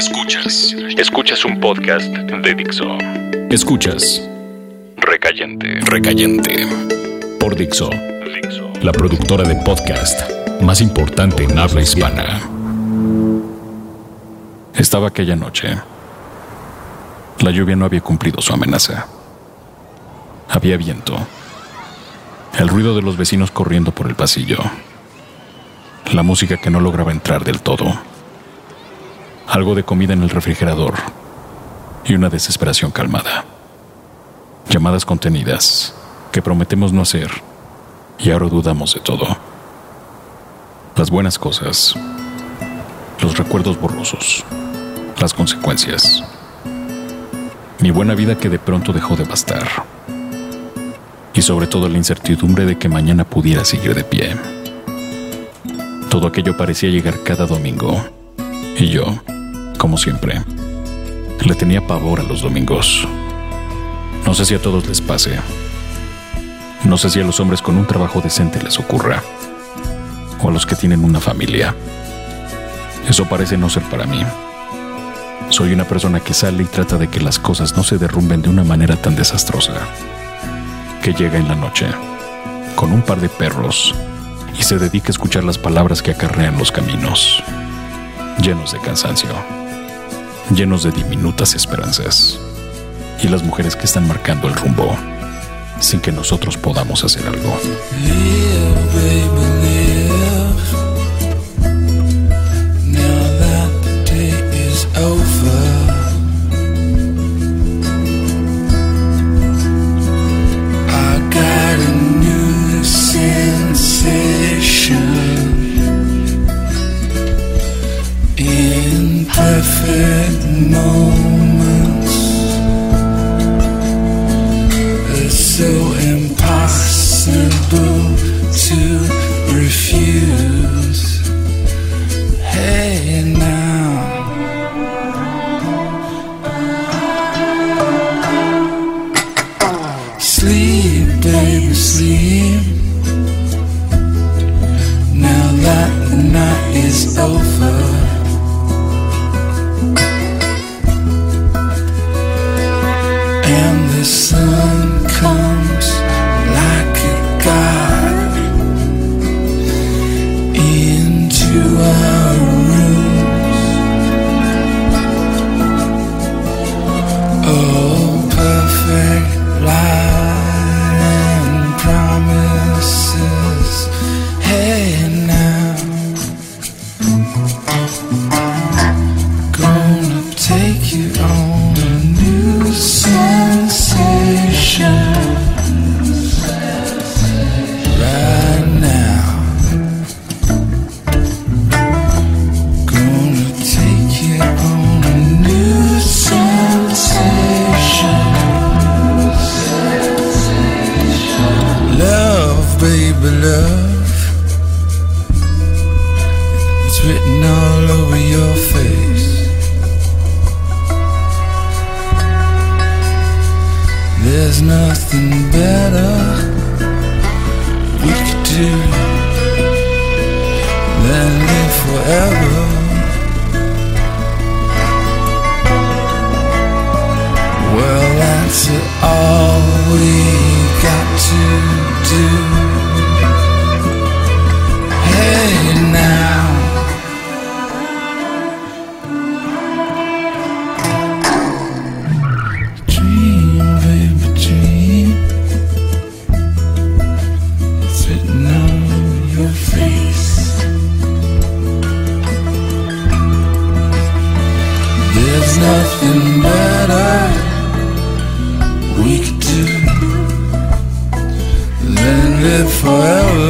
Escuchas. Escuchas un podcast de Dixo. Escuchas. Recayente. Recayente. Por Dixo. Dixo. La productora de podcast más importante en habla hispana. Estaba aquella noche. La lluvia no había cumplido su amenaza. Había viento. El ruido de los vecinos corriendo por el pasillo. La música que no lograba entrar del todo algo de comida en el refrigerador y una desesperación calmada. Llamadas contenidas que prometemos no hacer y ahora dudamos de todo. Las buenas cosas, los recuerdos borrosos, las consecuencias. Mi buena vida que de pronto dejó de bastar. Y sobre todo la incertidumbre de que mañana pudiera seguir de pie. Todo aquello parecía llegar cada domingo. Y yo, como siempre. Le tenía pavor a los domingos. No sé si a todos les pase. No sé si a los hombres con un trabajo decente les ocurra. O a los que tienen una familia. Eso parece no ser para mí. Soy una persona que sale y trata de que las cosas no se derrumben de una manera tan desastrosa. Que llega en la noche, con un par de perros, y se dedica a escuchar las palabras que acarrean los caminos, llenos de cansancio llenos de diminutas esperanzas, y las mujeres que están marcando el rumbo sin que nosotros podamos hacer algo. no. There's nothing better we could do than live forever. Well, that's all we got to do. nothing better we could do than live forever.